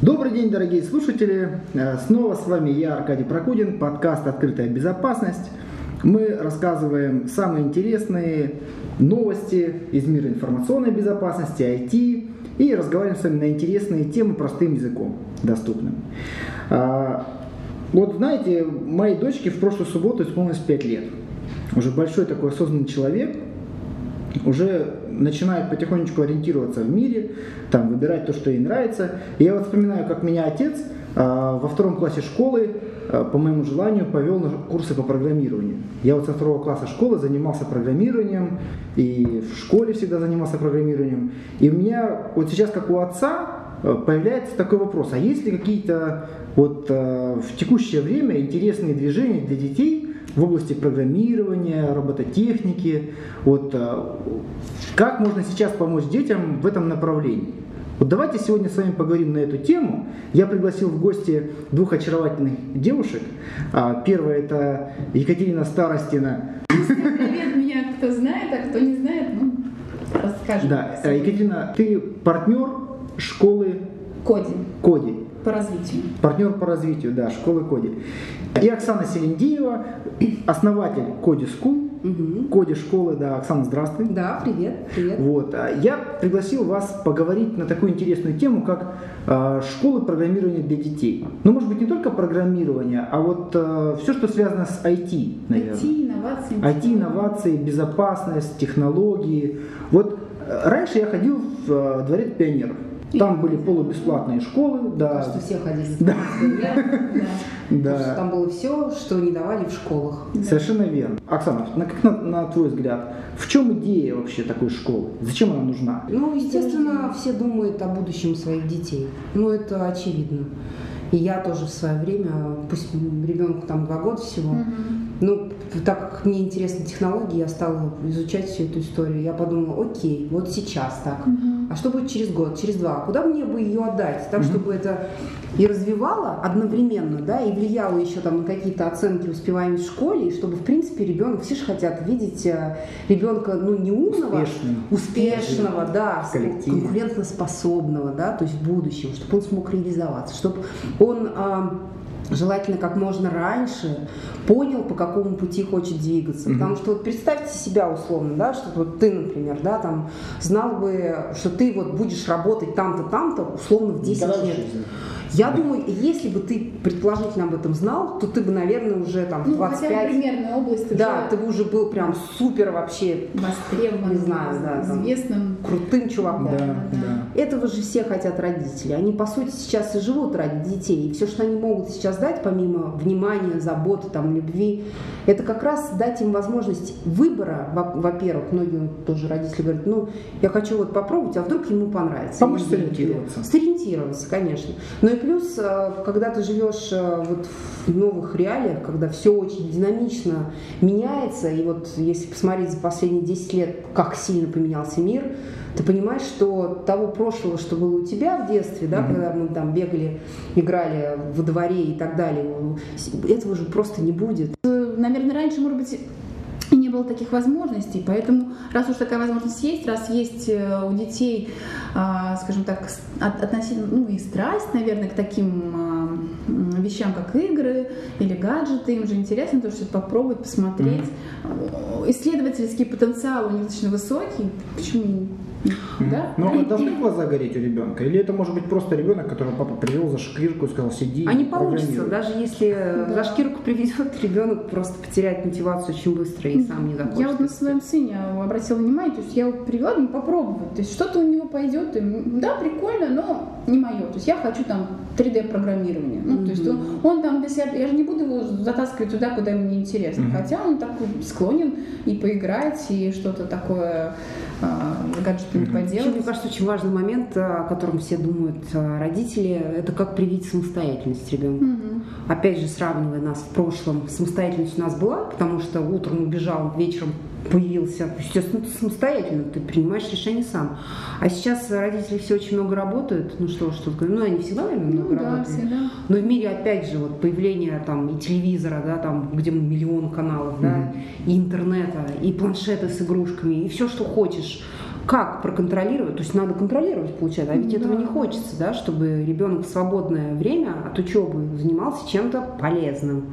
Добрый день, дорогие слушатели! Э, снова с вами я, Аркадий Прокудин, подкаст «Открытая безопасность». Мы рассказываем самые интересные новости из мира информационной безопасности, IT, и разговариваем с вами на интересные темы простым языком, доступным. А, вот знаете, моей дочке в прошлую субботу исполнилось 5 лет. Уже большой такой осознанный человек, уже начинает потихонечку ориентироваться в мире, там, выбирать то, что ей нравится. И я вот вспоминаю, как меня отец а, во втором классе школы а, по моему желанию повел на курсы по программированию. Я вот со второго класса школы занимался программированием, и в школе всегда занимался программированием. И у меня вот сейчас, как у отца, а, появляется такой вопрос, а есть ли какие-то вот в текущее время интересные движения для детей, в области программирования, робототехники. Вот, э, как можно сейчас помочь детям в этом направлении? Вот давайте сегодня с вами поговорим на эту тему. Я пригласил в гости двух очаровательных девушек. А, первая это Екатерина Старостина. Привет, меня кто знает, а кто не знает, ну, расскажи. Да, э, Екатерина, ты партнер школы Коди. Коди. По развитию. Партнер по развитию, да, школы Коди. И Оксана Селендиева, основатель Коди School, угу. Коди школы, да, Оксана, здравствуй. Да, привет, привет. Вот, а, я пригласил вас поговорить на такую интересную тему, как э, школы программирования для детей. Ну, может быть, не только программирование, а вот э, все, что связано с IT, наверное. IT, инновации. IT, инновации, безопасность, технологии. Вот раньше я ходил в э, дворец пионеров. Там были полубесплатные школы, да. Кажется, все ходили да. да. Там было все, что не давали в школах. Совершенно верно. Оксана, на, как на, на твой взгляд, в чем идея вообще такой школы? Зачем она нужна? Ну, естественно, все думают о будущем своих детей. Ну, это очевидно. И я тоже в свое время, пусть ребенку там два года всего, угу. Ну, так как мне интересны технологии, я стала изучать всю эту историю. Я подумала, окей, вот сейчас так. Угу а что будет через год, через два? Куда мне бы ее отдать, так, чтобы это и развивало одновременно, да, и влияло еще там на какие-то оценки успеваемости в школе, и чтобы, в принципе, ребенок, все же хотят видеть э, ребенка, ну, не умного, Успешным. успешного, да, конкурентоспособного, да, то есть в будущем, чтобы он смог реализоваться, чтобы он а, желательно как можно раньше понял, по какому пути хочет двигаться. Mm-hmm. Потому что вот представьте себя условно, да, что вот ты, например, да, там знал бы, что ты вот будешь работать там-то, там-то, условно в 10 лет. Жизни. Я думаю, если бы ты предположительно об этом знал, то ты бы, наверное, уже там ну, 25... Хотя бы примерная область Да, ты бы уже был прям супер вообще... Востребованным, не знаю, да, известным. крутым чуваком. Да, да, да. Этого же все хотят родители. Они, по сути, сейчас и живут ради детей. И все, что они могут сейчас дать, помимо внимания, заботы, там, любви, это как раз дать им возможность выбора, во-первых, многие тоже родители говорят, ну, я хочу вот попробовать, а вдруг ему понравится. Помочь сориентироваться. Сориентироваться, конечно. Но и плюс, э, когда ты живешь э, вот в новых реалиях, когда все очень динамично меняется, и вот если посмотреть за последние 10 лет, как сильно поменялся мир, ты понимаешь, что того прошлого, что было у тебя в детстве, да, mm-hmm. когда мы там бегали, играли во дворе и так далее, этого же просто не будет. Наверное, раньше, может быть, и не было таких возможностей. Поэтому, раз уж такая возможность есть, раз есть э, у детей, а, скажем так, относительно, ну и страсть, наверное, к таким а, вещам, как игры или гаджеты, им же интересно тоже что-то попробовать, посмотреть. Mm-hmm. Исследовательский потенциал у них достаточно высокий. Почему да? Но ну, должны глаза гореть у ребенка? Или это может быть просто ребенок, которого папа привел за шкирку и сказал, сиди. А не получится, даже если да. за шкирку приведет, ребенок просто потеряет мотивацию очень быстро и сам не захочет. Я вот на своем сыне обратила внимание, то есть я его привела, ну попробовать. То есть что-то у него пойдет, и, да, прикольно, но не мое. То есть я хочу там 3D-программирование. Ну, mm-hmm. то есть он, он там для себя, я же не буду его затаскивать туда, куда ему не интересно. Mm-hmm. Хотя он такой склонен и поиграть, и что-то такое а, гаджетами mm-hmm. поделать. Мне кажется, очень важный момент, о котором все думают а, родители, это как привить самостоятельность ребенка. Mm-hmm. Опять же, сравнивая нас в прошлом, самостоятельность у нас была, потому что утром убежал, вечером появился. Естественно, ты самостоятельно, ты принимаешь решение сам. А сейчас родители все очень много работают. Ну что, что говорю, ну они всегда, наверное, много ну, работают. Да, всегда. Но в мире, опять же, вот появление там и телевизора, да, там, где миллион каналов, mm-hmm. да, и интернета, и планшеты с игрушками, и все, что хочешь как проконтролировать? То есть надо контролировать, получается, а ведь Да. этого не хочется, да, чтобы ребенок в свободное время от учебы занимался чем-то полезным.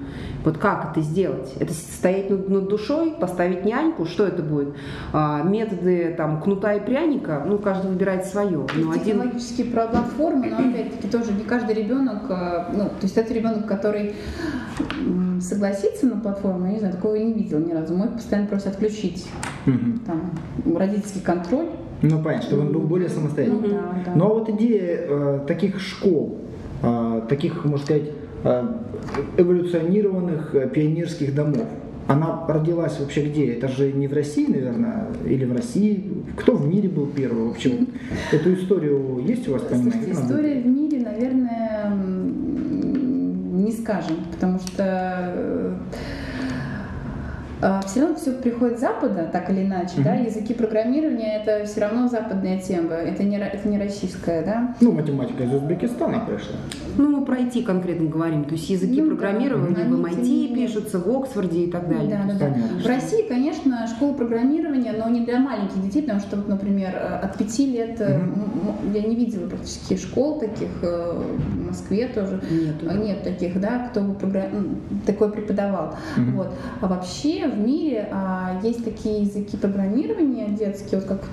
Вот как это сделать? Это стоять над, над душой, поставить няньку, что это будет? А, методы там кнута и пряника, ну каждый выбирает свое. Но Есть один технологические про- платформы, но опять-таки тоже не каждый ребенок, э, ну, то есть это ребенок, который м, согласится на платформу, я не знаю, такого я не видела ни разу. Мой постоянно просит отключить Мгм. там родительский контроль. Ну, понятно, чтобы он был более самостоятельным. Ну, да, да. Ну а вот идея э, таких школ, э, таких, можно сказать, э, эволюционированных э, пионерских домов, она родилась вообще где? Это же не в России, наверное, или в России? Кто в мире был первый вообще? Эту историю есть у вас понимаете? Слушайте, история в мире, скажем, потому что все равно все приходит с Запада, так или иначе, да, Мгм. языки программирования это все равно западная тема, это не, это не российская, да. Ну, математика из Узбекистана пришла. Ну, мы про IT конкретно говорим, то есть языки Ну да, программирования они в MIT пишутся, в Оксфорде и так далее. Да, да, да. Понятно. В России, конечно, школа программирования, но не для маленьких детей, потому что, вот, например, от пяти лет м- я не видела практически школ таких э, в Москве тоже. Нету. А Нет таких, да, кто бы програ- м, такое преподавал. Мгм. Вот. А вообще в мире а, есть такие языки программирования детские, вот как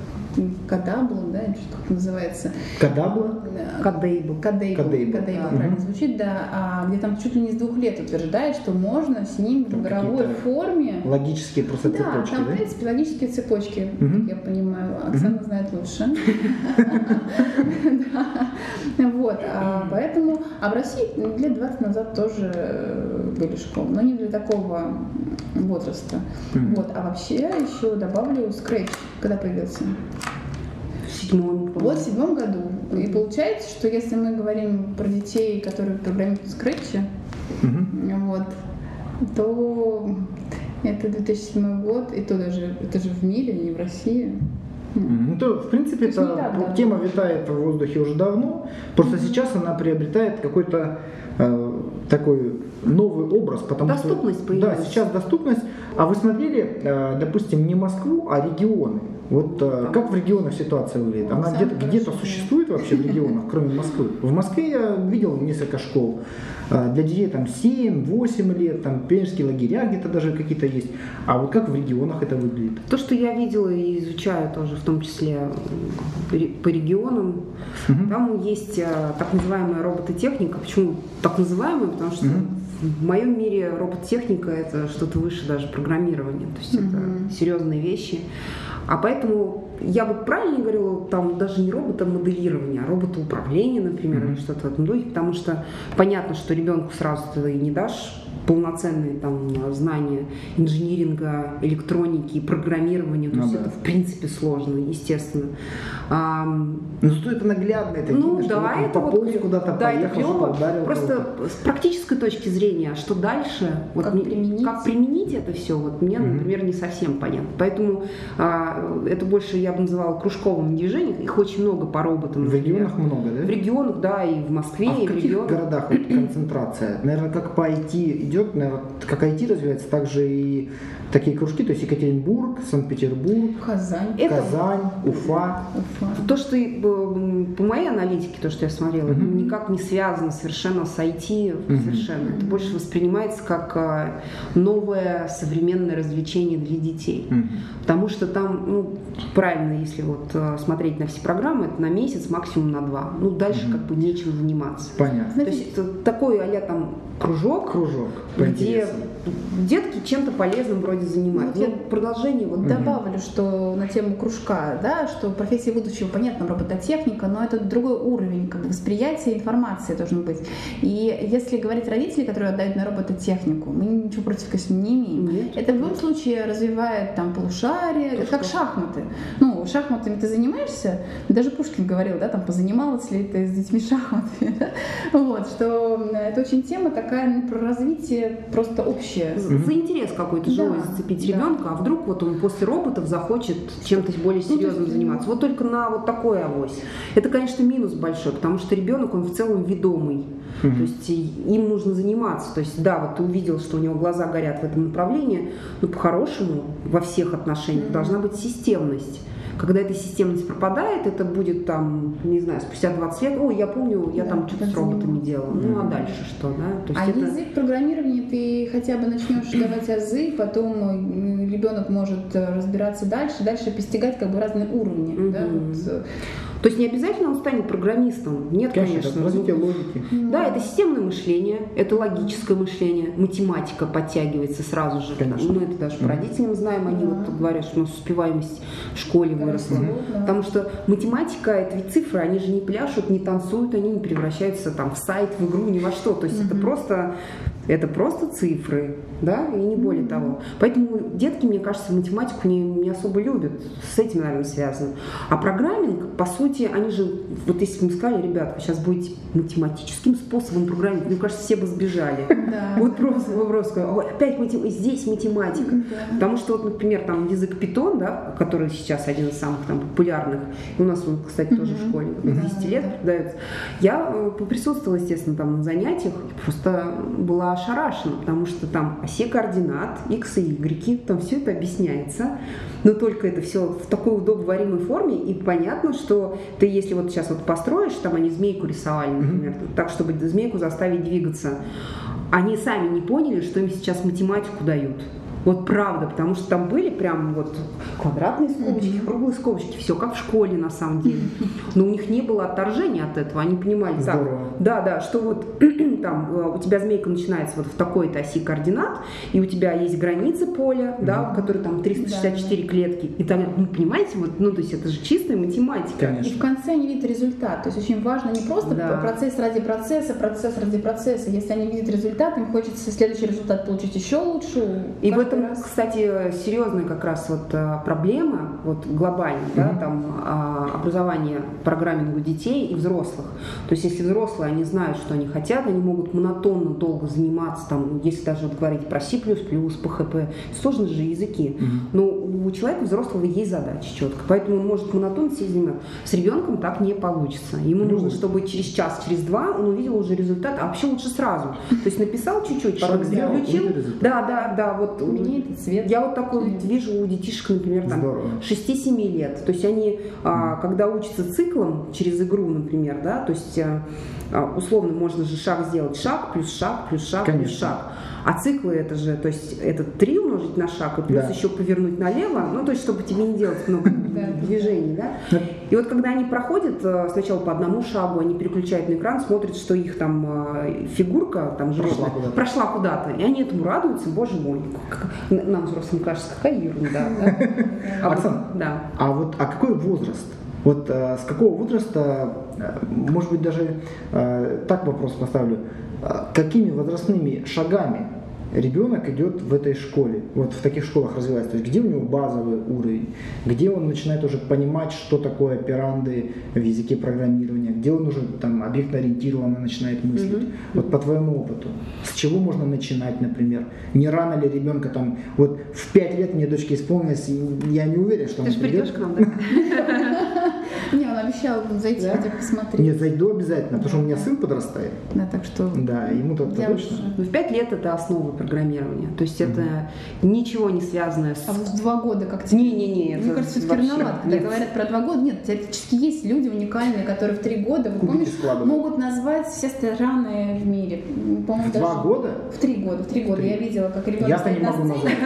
Kodable, да, как называется. Kodable? Э, Kodable. Kodable, Kodable. Kodable, Да. правильно звучит, да, а, где там чуть ли не с двух лет утверждает, что можно с ним Там в игровой форме Логические просто да, цепочки, там, в да? принципе, логические цепочки, Мгм. я понимаю. Оксана знает лучше. Вот, а поэтому, а в России лет 20 назад тоже э, были школы, но не для такого возраста. Вот, а вообще еще добавлю Scratch, когда появился. В седьмом, Вот в седьмом году. И получается, что если мы говорим про детей, которые программируют в Scratch, Мгм. вот, то это 2007 год, и то даже, это же в мире, не в России. Ну, то, в принципе, То эта так давно. тема витает в воздухе уже давно, просто сейчас она приобретает какой-то э, такой новый образ, потому Доступность что... Да, появилась. сейчас доступность. А вы смотрели, э, допустим, не Москву, а регионы? Вот э, как в регионах ситуация выглядит? Она где-то где хорошее. существует вообще в регионах, кроме Москвы? В Москве я видел несколько школ. э, Для детей там 7-8 лет, там пионерские лагеря где-то даже какие-то есть. А вот как в регионах это выглядит? То, что я видела и изучаю тоже, в том числе по регионам, Мгм. там есть э, так называемая робототехника. Почему так называемая? Потому что Мгм. В моем мире робототехника это что-то выше даже программирования. То есть Мгм. это серьезные вещи. А поэтому я бы правильно говорила, там даже не роботомоделирование, а роботоуправление, например, Мгм. или что-то в этом духе, потому что понятно, что ребенку сразу ты и не дашь полноценные там знания инжиниринга, электроники и программирования. То Ну есть да. это в принципе сложно, естественно. Ам, Ну, что это наглядно, это ну видно, что да, вот это вот куда-то, да, это поехал, клево. ударил Просто кого-то. с практической точки зрения, что дальше, вот Как мне- применить? как применить это все, вот мне, Мгм. например, не совсем понятно. Поэтому а, это больше я бы называла кружковым движением. Их очень много по роботам. В например. регионах много, да? В регионах, да, и в Москве, А и в в каких регионах. городах вот концентрация? Наверное, как по IT идет, наверное, как IT развивается, так же и такие кружки, то есть Екатеринбург, Санкт-Петербург, Казань, Это- Казань, Уфа. Уфа. То, что м, по моей аналитике, то, что я смотрела, Мгм. никак не связано совершенно с IT, Мгм. совершенно. Это больше воспринимается как а, новое современное развлечение для детей. Мгм. Потому что там, ну, правильно, если вот э, смотреть на все программы, это на месяц, максимум на два. Ну, дальше Мгм. как бы нечем заниматься. Понятно. То есть это такой а там кружок, Кружок. Где интересам. Детки чем-то полезным вроде занимаются. Ну, Ну, вот я продолжение вот Добавлю, что на тему кружка, да, что профессия будущего, понятно, робототехника, но это другой уровень как бы, восприятия информации должен быть. И если говорить родители, которые отдают на робототехнику, мы ничего против, конечно, не имеем. Нет. Это в любом случае развивает там полушарие, это как шахматы. Ну, шахматами ты занимаешься, даже Пушкин говорил, да, там позанималась ли ты с детьми шахматами, да? вот, что это очень тема такая ну, про развитие просто общее. За за интерес какой-то Да, живой зацепить да. ребенка, а вдруг вот он после роботов захочет чем-то более Ну, серьезным есть, заниматься. Вот только на вот такой авось. Это, конечно, минус большой, потому что ребенок, он в целом ведомый. Мгм. То есть им нужно заниматься. То есть, да, вот ты увидел, что у него глаза горят в этом направлении, но по-хорошему во всех отношениях Мгм. должна быть системность. Когда эта системность пропадает, это будет там, не знаю, спустя 20 лет, ой, я помню, я Да, там что-то с роботами делала. Ну, а дальше что, да? То А есть это... язык программирования ты хотя бы начнешь давать азы, потом м, ребенок может э, разбираться дальше, дальше постигать как бы разные уровни. да, вот, э, То есть не обязательно он станет программистом. Нет, Конечно, конечно. это развитие логики. Да, это системное мышление, это логическое мышление, математика подтягивается сразу же. Конечно. Ну, это даже по родителям знаем, они Да. вот говорят, что у нас успеваемость в школе выросла. Росла, да. Потому что математика это ведь цифры, они же не пляшут, не танцуют, они не превращаются там в сайт, в игру, ни во что. То есть это просто это просто цифры, да, и не более того. Поэтому детки, мне кажется, математику не, не особо любят. С этим, наверное, связано. А программинг, по сути, они же, вот если бы мы сказали, ребят, вы сейчас будете математическим способом программировать, мне кажется, все бы сбежали. Да. Вот просто вопрос, «Ой, опять матем- здесь математика. Потому что, вот, например, там язык питон, да, который сейчас один из самых там, популярных, и у нас он, кстати, тоже в школе, до 10 лет преподается. Я э, поприсутствовала, естественно, там на занятиях, просто была ошарашена, потому что там оси координат, x и y, там все это объясняется, но только это все в такой удобоваримой форме, и понятно, что ты, если вот сейчас вот построишь, там они змейку рисовали, например, так, чтобы змейку заставить двигаться, они сами не поняли, что им сейчас математику дают. Вот правда, потому что там были прям вот квадратные скобочки, круглые скобочки, все как в школе на самом деле. Но у них не было отторжения от этого, они понимали, так, да, да, что вот там э, у тебя змейка начинается вот в такой-то оси координат, и у тебя есть границы поля, да, в которой там 364 клетки, и там, ну, понимаете, вот, ну, то есть это же чистая математика. И Конечно. в конце они видят результат. То есть очень важно не просто Да. процесс ради процесса, процесс ради процесса. Если они видят результат, им хочется следующий результат получить еще лучше. И в каждый этом, раз. кстати, серьезная как раз вот а, проблема, вот глобальная, да, там а, образование программингу детей и взрослых. То есть, если взрослые, они знают, что они хотят, они могут монотонно долго заниматься, там, если даже вот говорить про C++, PHP, сложные же языки. Но у человека взрослого есть задача четко, поэтому он может монотонно сидеть заниматься. С ребенком так не получится. Ему нужно, чтобы через час, через два он увидел уже результат, а вообще лучше сразу. То есть написал чуть-чуть, потом результат. Да, да, да, вот Меняет и цвет. я вот такой вот вижу у детишек, например, там Здорово. 6-7 лет. То есть они, а, когда учатся циклом через игру, например, да, то есть а, а, условно можно же шаг сделать шаг плюс шаг плюс шаг плюс Конечно. шаг. А циклы это же, то есть это 3 умножить на шаг и плюс Да. еще повернуть налево, ну то есть чтобы тебе не делать много движений, да. И вот когда они проходят э, сначала по одному шагу, они переключают на экран, смотрят, что их там э, фигурка, там Прошла животное, куда-то. прошла куда-то, и они этому радуются, боже мой, нам взрослым кажется, какая ерунда. да. А Да. А вот а какой возраст? Вот э, с какого возраста, э, может быть, даже э, так вопрос поставлю, э, какими возрастными шагами ребенок идет в этой школе, вот в таких школах развивается, то есть где у него базовый уровень, где он начинает уже понимать, что такое операнды в языке программирования, где он уже там объектно-ориентированно начинает мыслить. Вот по твоему опыту, с чего можно начинать, например? Не рано ли ребенка там, вот в 5 лет мне дочке исполнилось, я не уверен, что Ты он придет. придешь к нам, да? Обещал зайти Да? хотя посмотреть. Нет, зайду обязательно, потому что у меня сын подрастает. Да, так что Да, ему то точно. Ну, В пять лет это основы программирования. То есть это ничего не связанное с... А вот в два года как тебе? Не-не-не, Мне кажется, все-таки рановато, когда нет. говорят про два года. Нет, теоретически есть люди уникальные, которые в три года, вы складывают. могут назвать все страны в мире. По-моему, В два даже- года? В три года, в три года. Я видела, как ребенок Я-то стоит не на могу сцене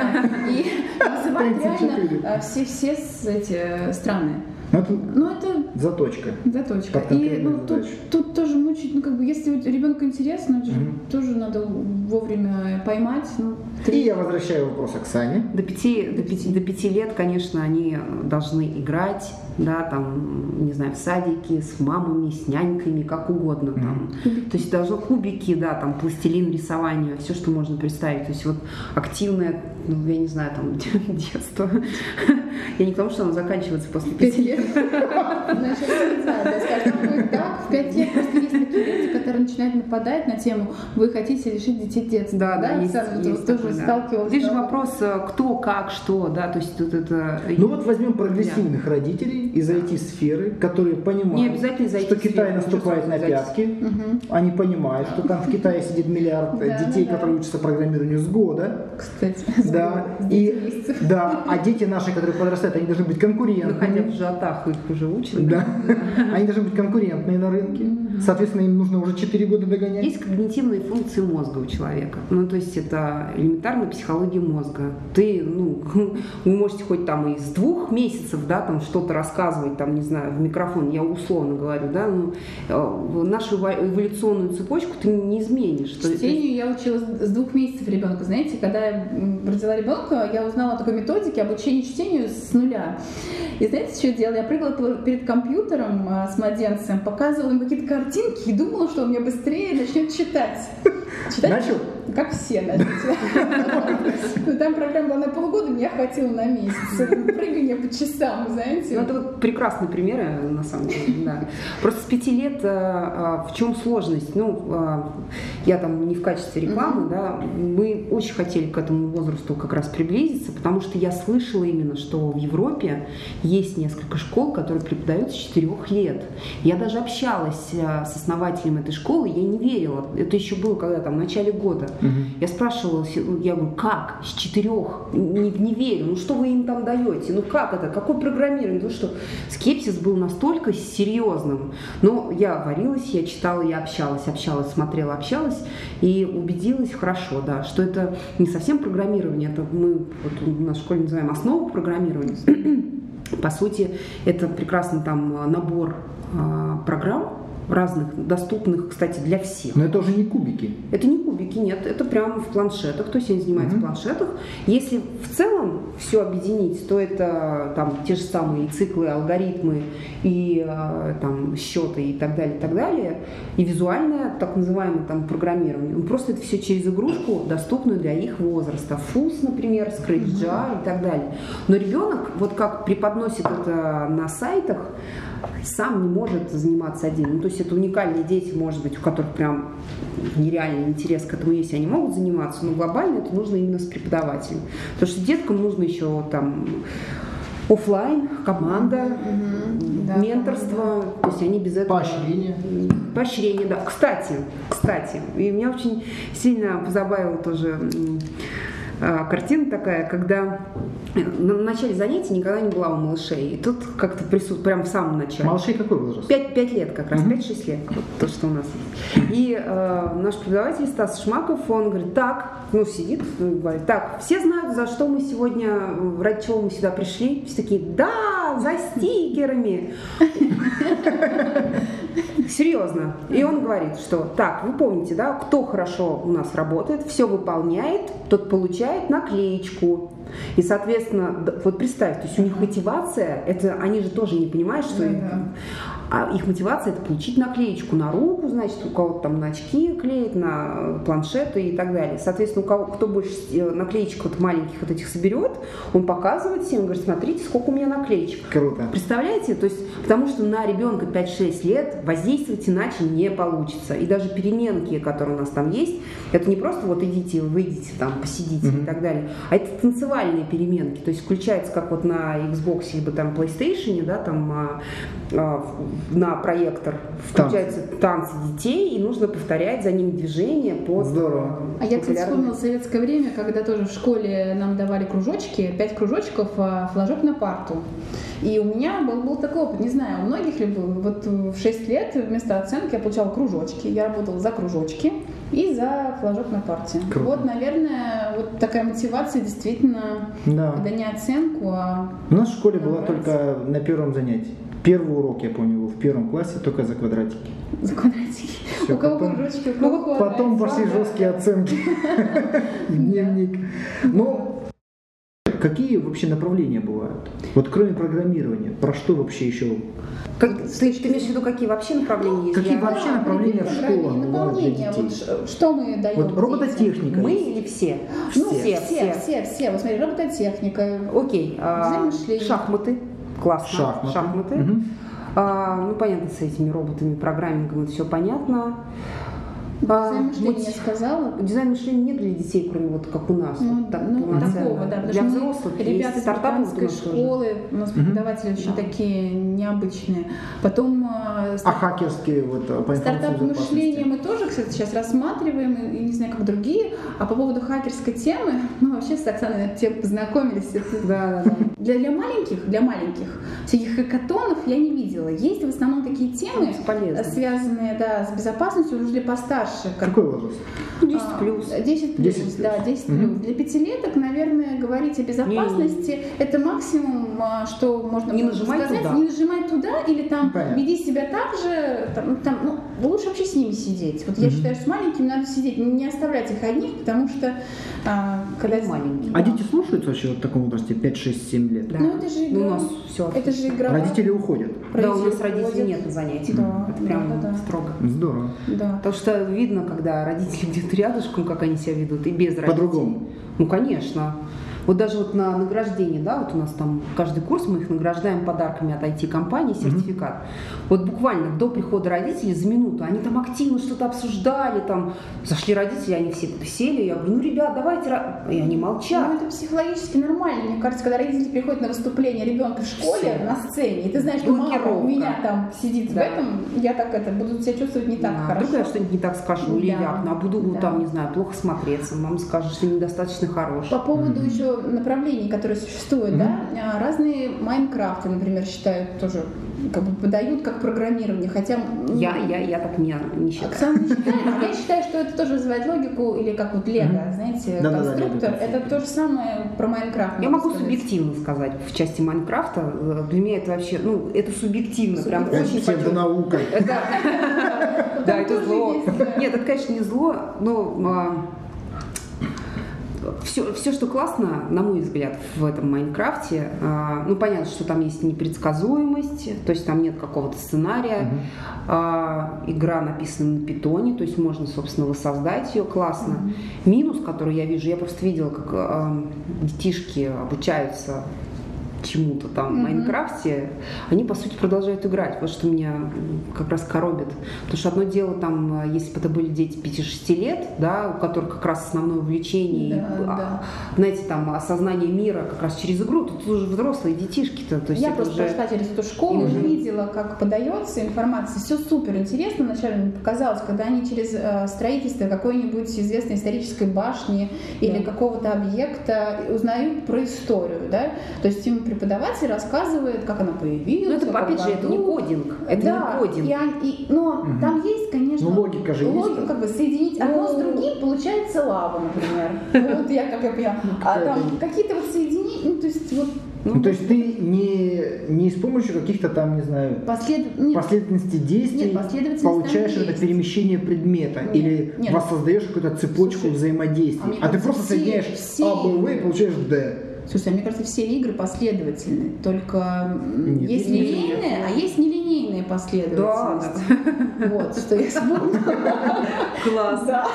и называет 34. реально все, все с- эти э, страны. Ну, это Ну, это заточка. заточка. И ну, тут, задачу. тут тоже мучить, ну, как бы, если вот ребенку интересно, Мгм. тоже надо вовремя поймать. Ну, И я возвращаю вопрос Оксане. До пяти, до, пяти, до пяти лет, конечно, они должны играть, да, там, не знаю, в садике, с мамами, с няньками, как угодно. Там. То есть должно кубики, да, там, пластилин, рисование, все, что можно представить. То есть вот активное, ну, я не знаю, там, детство. Я не к тому, что оно заканчивается после пяти лет. Значит, не знаю, да, скажем, будет так. В пять лет просто которые который начинает нападать на тему «Вы хотите лишить детей детства». Да, да, есть, есть тоже такой, да. Здесь же да. вопрос, э, кто, как, что, да, то есть тут это... Ну вот возьмем прогрессивных родителей из IT-сферы, которые понимают, Не обязательно из что Китай наступает на пятки, Мгм. они понимают, что там в Китае сидит миллиард Да, детей, да, да. которые учатся программированию с года. Кстати, Да, и, да, а дети наши, которые подрастают, они должны быть Ну, хотя конкурентными. в жатах их уже учат. Да, они должны быть конкурентные на рынке. Соответственно, им нужно уже 4 года догонять. Есть когнитивные функции мозга у человека. Ну, то есть это элементарная психология мозга. Ты, ну, вы можете хоть там из двух месяцев, да, там что-то рассказывать, там, не знаю, в микрофон, я условно говорю, да, ну, э, нашу эво- эволюционную цепочку ты не изменишь. Чтению я училась с двух месяцев ребенка. Знаете, когда я родила ребенка, я узнала о такой методике обучения чтению с нуля. И знаете, что я делала? Я прыгала пер- перед компьютером а, с младенцем, показывала ему какие-то картинки и думала, что он мне быстрее начнет читать. Читать? Начал? Как все, начали. Ну, Там программа была на полгода, меня хватило на месяц. Прыгание по часам, Ну, знаете. это вот прекрасный пример, э, на самом деле, да. Просто с пяти лет э, э, в чем сложность? Ну, э, я там не в качестве рекламы, да, мы очень хотели к этому возрасту как раз приблизиться, потому что я слышала именно, что в Европе есть несколько школ, которые преподают с четырех лет. Я даже общалась с основателем этой школы, я не верила. Это еще было когда там в начале года. Я спрашивала, я говорю, как? С четырех? Не, не верю. Ну что вы им там даете? Ну как это? Какое программирование? Ну что? Скепсис был настолько серьезным. Но я варилась, я читала, я общалась, общалась, смотрела, общалась и убедилась хорошо, да, что это не совсем программирование, это мы вот в школе называем основу программирования. По сути, это прекрасный там набор а, программ разных, доступных, кстати, для всех. Но это уже не кубики. Это не кубики, нет, это прямо в планшетах, то есть они занимаются в планшетах. Если в целом все объединить, то это там те же самые циклы, алгоритмы, и э, там счеты и так далее, и так далее, и визуальное так называемое там программирование. Просто это все через игрушку, доступную для их возраста. ФУС, например, Scratch и так далее. Но ребенок, вот как преподносит это на сайтах, сам не может заниматься один. Ну, то есть это уникальные дети, может быть, у которых прям нереальный интерес к этому есть, они могут заниматься, но глобально это нужно именно с преподавателем. Потому что деткам нужно еще там офлайн, команда. Да, менторство, то есть они без этого... Поощрение. Поощрение, да. Кстати, кстати, и меня очень сильно позабавила тоже картина такая, когда на начале занятий никогда не была у малышей. И тут как-то присутствует прямо в самом начале. Малышей какой возраст? 5, 5 лет как раз, Мгм. 5-6 лет, вот то, что у нас есть. И э, наш преподаватель Стас Шмаков, он говорит, так, ну сидит, ну, говорит, так, все знают, за что мы сегодня, э, ради чего мы сюда пришли? Все такие, да, за стикерами. Серьезно. И он говорит, что так, вы помните, да, кто хорошо у нас работает, все выполняет, тот получает наклеечку. И, соответственно, вот представь, то есть у них мотивация, это они же тоже не понимают, что Да, им- да. А их мотивация это получить наклеечку на руку, значит, у кого-то там на очки клеить, на э, планшеты и так далее. Соответственно, у кого кто больше э, наклеечек вот маленьких вот этих соберет, он показывает всем, говорит, смотрите, сколько у меня наклеечек. Круто. Представляете? То есть, потому что на ребенка 5-6 лет воздействовать иначе не получится. И даже переменки, которые у нас там есть, это не просто вот идите, выйдите там, посидите Мгм. и так далее, а это танцевальные переменки. То есть включается как вот на Xbox либо там PlayStation, да, там а, а, на проектор включаются танцы детей, и нужно повторять за ними движения под Здорово. А я, кстати, вспомнила советское время, когда тоже в школе нам давали кружочки, пять кружочков, а, флажок на парту. И у меня был, был такой опыт, не знаю, у многих ли был. Вот в 6 лет вместо оценки я получала кружочки. Я работала за кружочки и за флажок на парте. Круто. Вот, наверное, вот такая мотивация действительно, Да. когда не оценку, а У нас в школе была только на первом занятии. Первый урок, я помню, был в первом классе, только за квадратики. за квадратики. Всё, у кого потом- кружочки, у Ну, кого Потом квадратики. пошли жесткие оценки. Дневник. Ну, какие вообще направления бывают? Вот кроме программирования, про что вообще еще? Как- ты, ты имеешь в виду, какие вообще направления есть? Какие вообще направления в школах бывают для наполнение, детей? вот что мы даем Вот робототехника. Мы или все? Ну, все, все, все, все, все. Вот смотри, робототехника. Окей. а, шахматы. Классно. Шахматы. Шахматы. Мгм. А, ну, понятно, с этими роботами, программингом это все понятно. А, Дизайн мышления я сказала. Дизайн мышления нет для детей, кроме вот как у нас. Ну, вот так ну, такого, да. Для взрослых ребята есть из стартапы британской тоже. школы, у нас преподаватели очень Да. такие необычные. Потом э, А стар- хакерские вот э, по Стартап информационной мышления мы тоже, кстати, сейчас рассматриваем, и, и не знаю, как другие. А по поводу хакерской темы, мы вообще с Оксаной тему познакомились. Да, да, да. Для, для маленьких, для маленьких всяких хакатонов я не видела. Есть в основном такие темы, связанные да, с безопасностью уже для постарше. Как Какой возраст? 10 а, плюс. 10 плюс, 10 плюс. да, 10 Мгм. плюс. Для пятилеток, наверное, говорить о безопасности это максимум, что можно Не нажимай сказать. туда. Не нажимай туда или там Понятно. веди себя так же. Там, ну, там, ну, лучше вообще с ними сидеть. Вот я Мгм. считаю, что с маленькими надо сидеть, не оставлять их одних, потому что а, когда маленькие. А Да. дети слушаются вообще вот в таком возрасте 5, 6, 7 лет? Да. Ну это же Ну, игра. у нас все. Это же игра. Родители уходят. Да, у нас Родители родителей нет на занятиях. Да, Это прям да, да, да. строго. Здорово. Да. Потому что видно, когда родители где-то рядышком, как они себя ведут, и без родителей. По-другому. Ну, конечно. Вот даже вот на награждение, да, вот у нас там каждый курс мы их награждаем подарками от IT-компании, сертификат. Вот буквально до прихода родителей за минуту они там активно что-то обсуждали, там зашли родители, они все сели, я говорю, ну, ребят, давайте, ра-». и они молчат. Ну, это психологически нормально. Мне кажется, когда родители приходят на выступление ребенка в школе, Всё. на сцене, и ты знаешь, что мама у меня там сидит в Да. этом, я так это буду себя чувствовать не так Да, хорошо. Вдруг я что-нибудь не так скажу или Да. ляпну, а буду Да. там, не знаю, плохо смотреться. Мама скажет, что недостаточно хорош. По поводу еще направлений, которые существуют, да, а, разные Майнкрафты, например, считают тоже, как бы подают как программирование, хотя... Я, я, я так не, не считаю. Оксана не считает, а я считаю, что это тоже вызывает логику, или как вот Лего, знаете, Да-да-да, конструктор, Лего это то же самое про Майнкрафт. Я могу сказать. субъективно сказать в части Майнкрафта. Э, Для меня это вообще, ну, это субъективно, прям Субъективно. очень. Псевдонаука. Это, да, это зло. да. Нет, это, конечно, не зло, но все, все, что классно, на мой взгляд, в этом Майнкрафте, а, ну, понятно, что там есть непредсказуемость, то есть там нет какого-то сценария, а, игра написана на питоне, то есть можно, собственно, воссоздать ее классно. Минус, который я вижу, я просто видела, как а, детишки обучаются чему-то там в. Майнкрафте, они, по сути, продолжают играть. Вот что меня как раз коробит. Потому что одно дело, там, если бы это были дети 5-6 лет, да, у которых как раз основное увлечение, и, Да, а, да. знаете, там, осознание мира как раз через игру, тут уже взрослые детишки-то. То есть Я просто уже... прошла через эту школу, Мгм. увидела, как подается информация. Все супер интересно. Вначале мне показалось, когда они через э, строительство какой-нибудь известной исторической башни или Да. какого-то объекта узнают про историю, да. То есть им преподаватель рассказывает, как она появилась. Ну, это, опять же, это не кодинг. Это да, не кодинг. и и- но Мгм. там есть, конечно, Ну, логика же есть. логика, как бы соединить одно с Ну. другим, получается лава, например. Вот я как я поняла. А там какие-то вот соединения, ну, то есть вот Ну, то есть ты не, не с помощью каких-то там, не знаю, послед... нет, последовательности действий Нет, последовательность получаешь это есть. перемещение предмета Нет, или нет. воссоздаешь какую-то цепочку Слушай, взаимодействий. а А, ты просто все- соединяешь все- А, Б, В и получаешь Д. Слушай, а мне кажется, все игры последовательны, только Нет, есть нет, линейные, нет. а есть нелинейные последовательности. Вот, что я вспомнила. Класс. Да.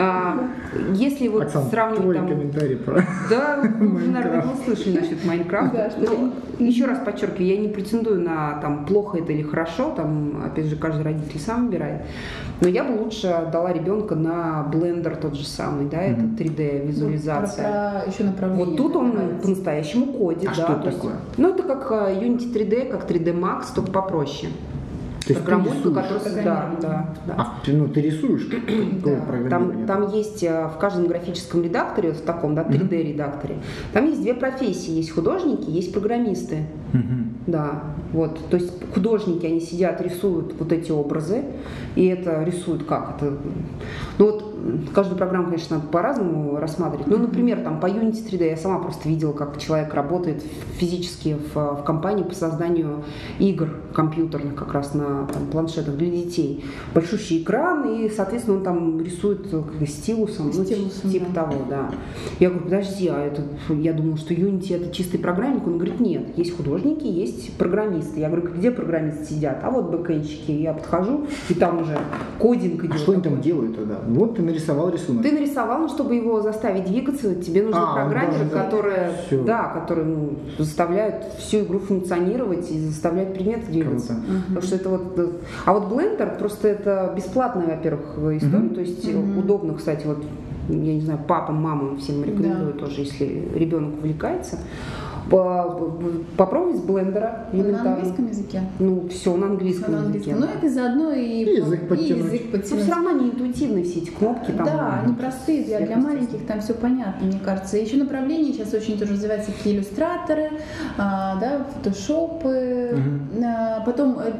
А, Если вот Оксан, сравнивать твой там... комментарий про... Да, вы наверное, Майнкрафт. его слышали насчет Майнкрафта. Да, Ну, еще раз подчеркиваю, я не претендую на там плохо это или хорошо, там, опять же, каждый родитель сам выбирает. Но я бы лучше дала ребенка на блендер тот же самый, да, это Мгм. 3D визуализация. Про- про еще направление. Вот тут он по-настоящему кодит, А да. что есть- такое? ну, это как э, Unity 3D, как 3D Max, только попроще. То есть Программульку, которая... Да, да, да. А, ну, ты рисуешь? Да. Там, там есть э, в каждом графическом редакторе, вот в таком, да, 3D-редакторе, там есть две профессии. Есть художники, есть программисты. Да, вот. То есть художники, они сидят, рисуют вот эти образы, и это рисуют как? Это, ну вот каждую программу, конечно, надо по-разному рассматривать. Ну, например, там по Unity 3D я сама просто видела, как человек работает физически в, в компании по созданию игр компьютерных как раз на там, планшетах для детей. Большущий экран, и, соответственно, он там рисует как бы стилусом, ну, Стилусом, типа да. того, да. Я говорю, подожди, а это, я думала, что Unity это чистый программник. Он говорит, нет, есть художники, есть программисты. Я говорю, где программисты сидят? А вот бэкэнщики. Я подхожу, и там уже кодинг идет. А что они там делают тогда? Вот ты нарисовал рисунок. Ты нарисовал, но чтобы его заставить двигаться, тебе нужны А, программеры, да, которые, Всё. да, которые ну, заставляют всю игру функционировать и заставляют предметы двигаться. Круто. Потому что это вот, э, а вот Blender просто это бесплатная, во-первых, история, Мгм. то есть э, Мгм. удобно, кстати, вот я не знаю, папам, мамам всем рекомендую Да. тоже, если ребенок увлекается. По- Попробовать с блендера На английском языке? Ну, все на английском На языке. английском. Ну, это заодно и, И язык и подтянуть. Но подтянуть. все равно не интуитивны все эти кнопки там. Да, они простые, для, для маленьких там все понятно, мне кажется. Еще направления сейчас очень тоже развиваются такие иллюстраторы, а, да, фотошопы, а, потом э,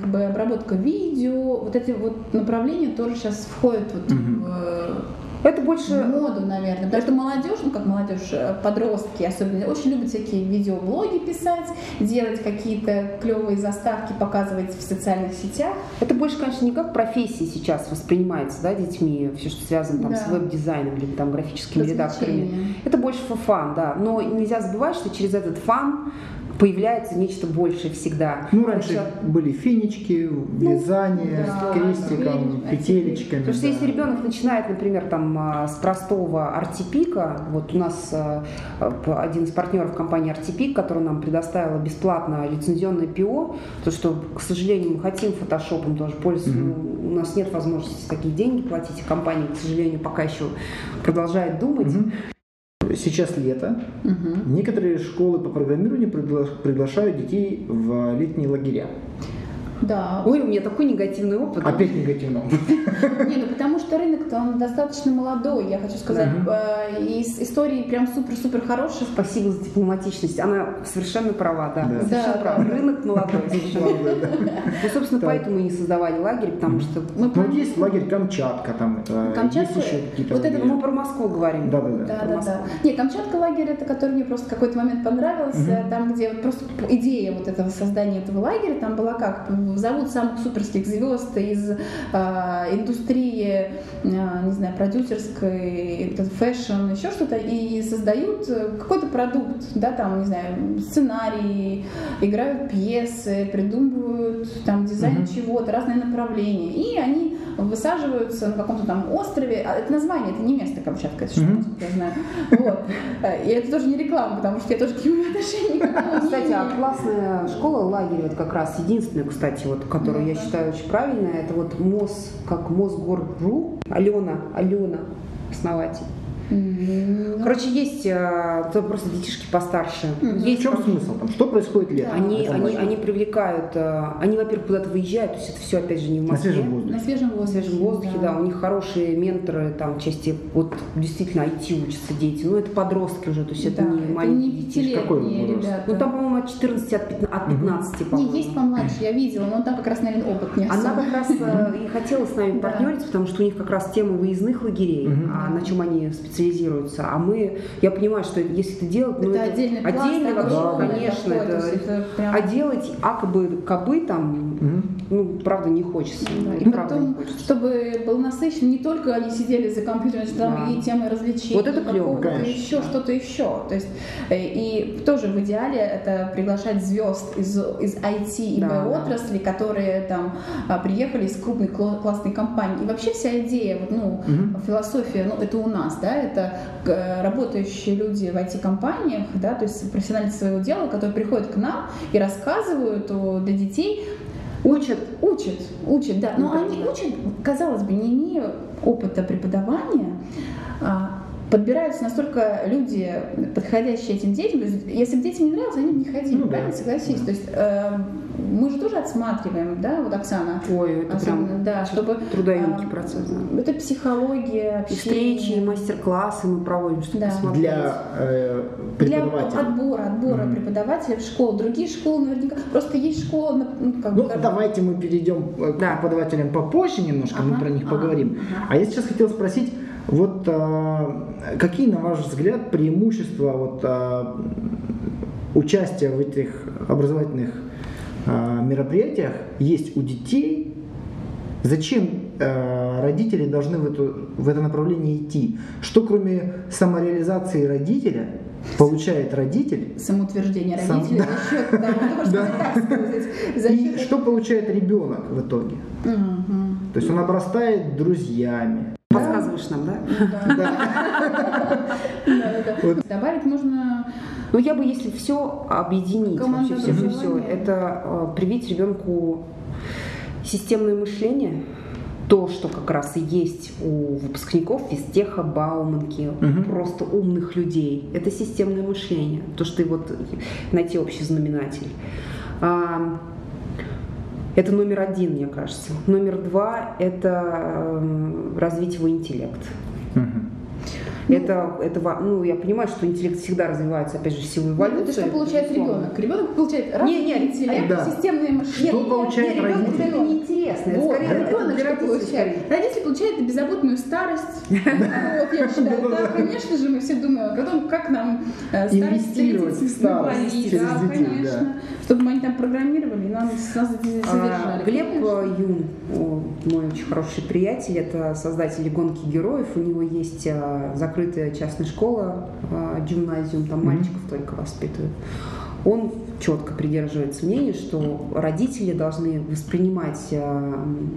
как бы обработка видео. Вот эти вот направления тоже сейчас входят вот Мгм. в, Это больше моду, наверное. Потому что молодежь, ну как молодежь, э, подростки особенно, очень любят всякие видеоблоги писать, делать какие-то клевые заставки, показывать в социальных сетях. Это больше, конечно, не как профессия сейчас воспринимается, да, детьми, все, что связано там, с Да. веб-дизайном или там графическими редакторами. Это больше фан, да. Но нельзя забывать, что через этот фан появляется нечто большее всегда. Ну, раньше Сначала- были финички, вязание да, с крестиком, теперь петелечками. Потому что да. если ребенок начинает, например, там а, с простого артипика, вот у нас а, один из партнеров компании Артипик, который нам предоставила бесплатно лицензионное ПО, то что, к сожалению, мы хотим фотошопом тоже пользоваться, но у нас нет возможности такие деньги платить, и компания, к сожалению, пока еще продолжает думать. Мгм. Сейчас лето. Мгм. Некоторые школы по программированию пригла- приглашают детей в летние лагеря. Да. Ой, у меня такой негативный опыт. Опять негативно. Не, ну потому что рынок-то он достаточно молодой, я хочу сказать. Э, И с- истории прям супер-супер хорошие. Спасибо за дипломатичность. Она совершенно права, да. Совершенно права. Рынок молодой. совершенно. Ну, собственно, поэтому и не создавали лагерь, потому что Мы Ну, есть лагерь Камчатка, там Камчатка, есть еще какие-то вот это мы про Москву говорим. Да, да, да. Да. Не, Камчатка лагерь это который мне просто в какой-то момент понравился, там, где вот просто идея вот этого создания этого лагеря, там была как, зовут самых суперских звезд из а, индустрии, а, не знаю, продюсерской, fashion, еще что-то, и создают э, какой-то продукт, да, там, не знаю, сценарии, играют пьесы, придумывают там дизайн Мгм. чего-то, разные направления, и они высаживаются на каком-то там острове, а это название, это не место Камчатка, это что, насколько я знаю. Вот. Э, И это тоже не реклама, потому что я тоже к нему отношения никакого Кстати, а классная школа, лагерь, вот как раз единственная, кстати, вот, которую я считаю очень правильная, это вот МОЗ, как Мосгорру, Алена, Алена, основатель. Ну, Короче, есть это просто детишки постарше. В Есть чем там- смысл? Там, что происходит летом? Да. Они, Это они, они привлекают, э, они, во-первых, куда-то выезжают, то есть это все, опять же, не в На Москве. свежем на воздухе. свежем В воздухе. свежем воздухе, да. у них хорошие менторы, там, в части, вот, действительно, IT учатся дети, ну, это подростки уже, то есть это Да, не это маленькие не детишки. Какой ребята. Ну, там, по-моему, от 14, от 15, от Мгм. 15 Не, по-моему. есть помладше, я видела, но там как раз, наверное, опыт не Она особо. как раз э, и хотела с нами Да. партнериться, потому что у них как раз тема выездных лагерей, а на чем они специализируются. А мы, я понимаю, что если это делать, ну, Это отдельный класс, отдельный вообще, огромный конечно, это, есть это прям- а делать акобы кобы там, Мгм. ну, правда, не хочется. Да, И Ну, правда, не хочется. чтобы был насыщен, не только они сидели за компьютером, что там Да. и темы развлечений, Вот это конечно. еще что-то еще. То есть э, и тоже в идеале это приглашать звезд из, из IT и Да, B да. отрасли, которые там а, приехали из крупной кла- классной компании. И вообще вся идея, вот, ну, Мгм. философия, ну, это у нас, да, это э, работающие люди в IT-компаниях, да, то есть профессионалы своего дела, которые приходят к нам и рассказывают о- для детей, Учат. Учат, учат, да. Но Ну, да, они да. учат, казалось бы, не имея опыта преподавания, а, подбираются настолько люди, подходящие этим детям. Если бы детям не нравилось, они бы не ходили, Ну да. правильно, согласись. То есть э, мы же тоже отсматриваем, да, вот Оксана. Ой, это Особенно, прям да, чтобы трудоемкий а, процесс. да. Это психология, И общение. встречи, и мастер-классы мы проводим, чтобы Да. посмотреть. Для э, Для преподавателей. отбора, отбора Мгм. преподавателей в школу. Другие школы наверняка. Просто есть школа, ну, как бы, Ну, как- давайте мы перейдем э, к Да. преподавателям попозже немножко, мы Ага, про них ага, поговорим. ага. А я сейчас хотел спросить, вот а, какие, на ваш взгляд, преимущества вот, а, участия в этих образовательных мероприятиях есть у детей? Зачем а, родители должны в, эту, в это направление идти? Что кроме самореализации родителя получает родитель? самоутверждение Сам- родителей за счет того, что Да. так сказать, за И счет что получает ребенок в итоге? То есть он обрастает друзьями, Подсказываешь нам, да? Да. Добавить можно Ну, я бы, если все объединить, вообще все, все, все, это э, привить ребенку системное мышление, то, что как раз и есть у выпускников физтеха, Бауманки, Мгм. просто умных людей. Это системное мышление, то, что и вот найти общий знаменатель. А, Это номер один, мне кажется. Номер два – это развить его интеллект. Мгм. Это, это, ну, я понимаю, что интеллект всегда развивается, опять же, в силу эволюции. Это что получает ребенок? Ребенок получает развитый не, интеллект, да. системное мышление. Что получает Не, ребенку родитель? это неинтересно. Это Вот, скорее это ребенок для что получает? скорее. Родитель получает беззаботную старость. Вот, я считаю, да, конечно же, мы все думаем, потом, как нам э, старость старость да, конечно. Чтобы мы они там программировали, и нам, нас А, задержали. Глеб Юн, о, мой очень хороший приятель, это создатель гонки героев. У него есть э, закрытая частная школа, э, гимназиум, там мальчиков только воспитывают. Он четко придерживается мнения, что родители должны воспринимать э,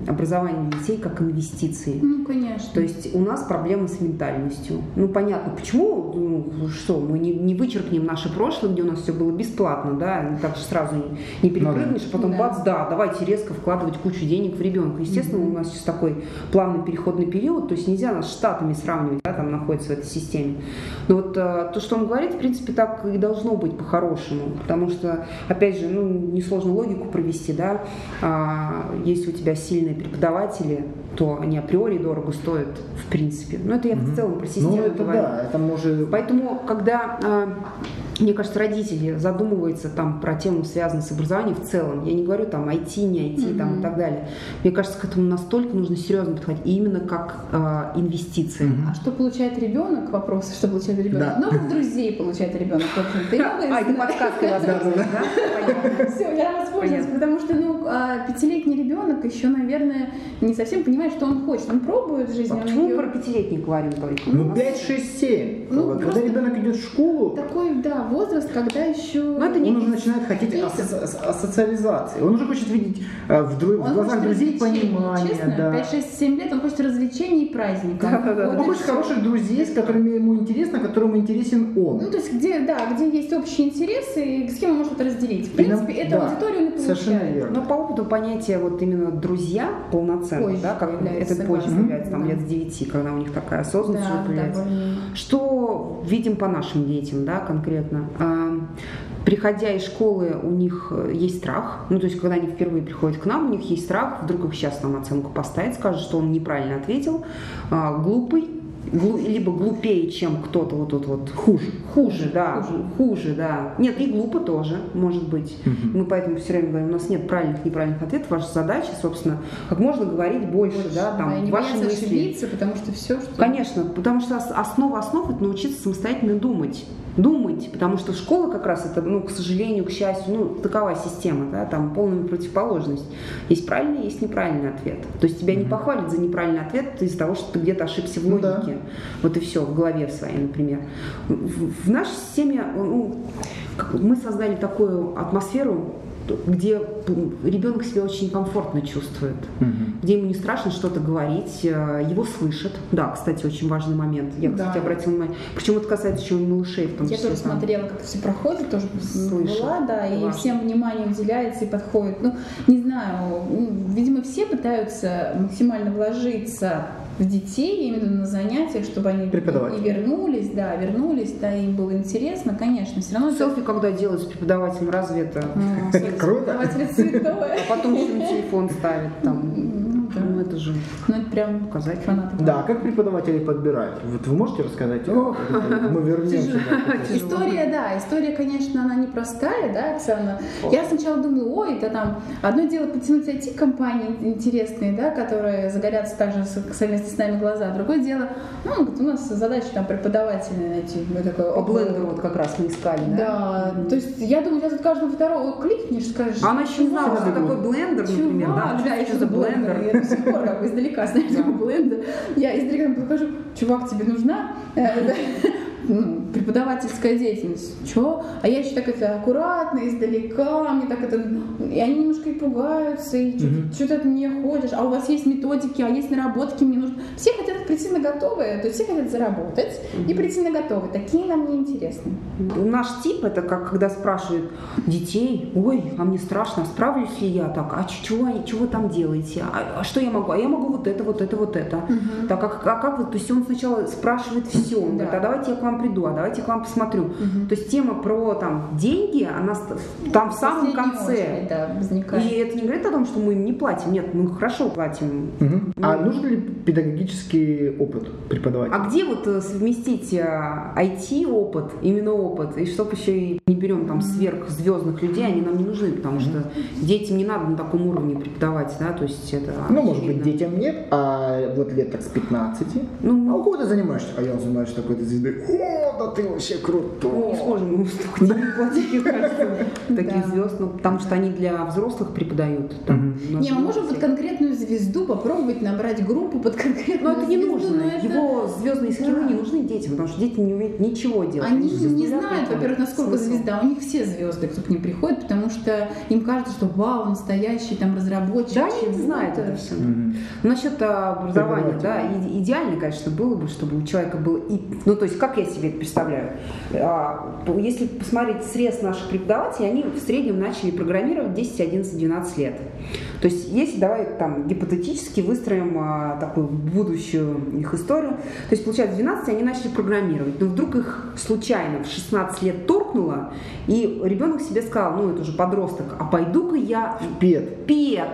образование детей как инвестиции. Ну, конечно. То есть у нас проблемы с ментальностью. Ну, понятно, почему, ну, что, мы не, не вычеркнем наше прошлое, где у нас все было бесплатно, да, ну, так же сразу не, не перепрыгнешь, а потом Да. бац, да, давайте резко вкладывать кучу денег в ребенка. Естественно, у нас сейчас такой плавный переходный период, то есть нельзя нас с штатами сравнивать, да, там находится в этой системе. Но вот э, то, что он говорит, в принципе, так и должно быть по-хорошему, потому что, опять же, ну, несложно логику провести, да, А, если у тебя сильные преподаватели, то они априори дорого стоят, в принципе. Но это я в целом про систему Ну, это говорю. да, это может... Поэтому, когда, а, мне кажется, родители задумываются там про тему, связанную с образованием в целом, я не говорю там IT, не IT там, Мгм. и так далее, мне кажется, к этому настолько нужно серьезно подходить, и именно как а, инвестиции. Мгм. А что получает ребенок? Вопрос, что получает ребенок? Да. Новых друзей получает ребенок. новые А, это знакомые. подсказка воспользовалась, да? Понятно. Все, я воспользовалась, Понятно. потому что, ну, а, пятилетний ребенок еще, наверное, не совсем понимает, что он хочет. Он пробует в жизни, А он Почему про пятилетних говорим только? Ну, 5, 6, 7. Ну, Вот, просто- Когда ребенок идет в школу, такой, да, возраст, когда еще... Ну, это он уже начинает хотеть асо- ас- асоциализации. Он уже хочет видеть э, в, дру- в глазах друзей понимание. Честно, да. 5, 6, 7 лет он хочет развлечений и праздников. Да-да-да. Вот Он хочет хороших друзей, с которыми ему интересно, которым интересен он. Ну, то есть, где, да, где есть общие интересы, и с кем он может это разделить. В принципе, эту да, аудиторию он и получает. Совершенно верно. Но по опыту понятия вот именно друзья полноценно, Позже да, как это позже появляется, там Да. лет с 9, когда у них такая осознанность Да, да, появляется. более- Что видим по нашим детям, да, конкретно? А, Приходя из школы, у них э, есть страх. Ну, то есть, когда они впервые приходят к нам, у них есть страх, вдруг их сейчас нам оценку поставить, скажут, что он неправильно ответил, а, глупый, глу- либо глупее, чем кто-то вот тут вот. Хуже. Хуже, да, хуже. да. Нет, и глупо тоже, может быть. Мгм. Мы поэтому все время говорим, у нас нет правильных, неправильных ответов. Ваша задача, собственно, как можно говорить больше, да, там, Да, не ваши мысли. ошибиться, потому что все, что... Конечно, потому что ос- основа основ это научиться самостоятельно думать. Думать, потому что школа как раз это, ну, к сожалению, к счастью, ну, такова система, да, там полная противоположность. Есть правильный, есть неправильный ответ. То есть тебя не похвалят за неправильный ответ из-за того, что ты где-то ошибся в Ну да. Логике. Вот и все, в голове своей, например. В, в нашей системе ну, мы создали такую атмосферу, где ребенок себя очень комфортно чувствует Мгм. где ему не страшно что-то говорить, э, его слышат. Да, кстати, очень важный момент. Я, Да. кстати, обратила внимание. Причем это касается еще и малышей в том Я числе. тоже там. смотрела, как это все проходит, тоже Слышала. была, да, и Важно. всем внимание уделяется и подходит. Ну, не знаю, ну, видимо, все пытаются максимально вложиться в детей, именно на занятиях, чтобы они и вернулись, да, вернулись, да, им было интересно, конечно, все равно это- Селфи, когда делают с преподавателем, разве это? Ну, селфи Круто. преподаватель святое. А потом еще на телефон ставят там. Ну, да. Ну, это же это прям показатель. фанаты. Да, как преподавателей подбирают? Вот вы можете рассказать? Мы вернемся. да, История, да, история, конечно, она непростая, да, Оксана. Я сначала думала, ой, это там одно дело потянуть IT-компании интересные, да, которые загорятся также совместно с нами глаза, другое дело, ну, у нас задача там преподавателя найти. Мы такое, По блендеру вот как раз мы искали, да? Да, то есть я думаю, сейчас тут каждого второго кликнешь, скажешь. А она еще не знала, что такое блендер, например, да? Да, Что за блендер? Я до сих пор как бы издалека знаю, что такое блендер. Я издалека ему покажу, чувак, тебе нужна? Да. ну, преподавательская деятельность. Чё? А я еще так это аккуратно, издалека, мне так это... И они немножко и пугаются, и что-то, что-то от меня ходишь, а у вас есть методики, а есть наработки, мне нужно... Все хотят прийти на готовые, то есть все хотят заработать и прийти на готовые. Такие нам не интересны. Наш тип это как когда спрашивают детей, ой, а мне страшно, справлюсь ли я так, а чего, чего вы там делаете, а, а что я могу, а я могу вот это, вот это, вот это. Так, а, как- а как вы, то есть он сначала спрашивает все, он Да. говорит, а давайте я к вам приду, а давайте к вам посмотрю. То есть тема про там деньги, она там в самом конце. очередь, да, возникает. И это не говорит о том, что мы не платим, нет, мы хорошо платим. Мгм. А нужен ли педагогический опыт преподавателя? А где вот э, совместить IT-опыт, именно опыт, и чтобы еще и не берем там сверхзвездных людей, они нам не нужны, потому что детям не надо на таком уровне преподавать, да, то есть это Ну, может быть, очевидно. детям нет, а вот лет так с 15. Ну, А у кого ты занимаешься? А я занимаюсь такой-то звездой. О, да ты вообще мы крутой. не сможем мне кажется, таких звезд, ну, потому что они для взрослых преподают. Не, мы можем под конкретную звезду попробовать набрать группу под конкретную Но это не звезду, нужно. Его звездные скиллы Да. не нужны детям, потому что дети не умеют ничего делать. Они не знают, во-первых, насколько Смысл? звезда. У них все звезды, кто к ним приходит, потому что им кажется, что вау, настоящий там разработчик. Да, они знают это все. Насчет образования, да, идеально, конечно, было бы, чтобы у человека был, и, ну, то есть, как я себе это представляю, А, по- если посмотреть срез наших преподавателей, они в среднем начали программировать 10, 11, 12 лет. То есть, если давай там гипотетически выстроим а, такую будущую их историю, то есть, получается, в 12 они начали программировать, но вдруг их случайно в 16 лет торкнуло, и ребенок себе сказал, ну, это уже подросток, а пойду-ка я Пет. пет.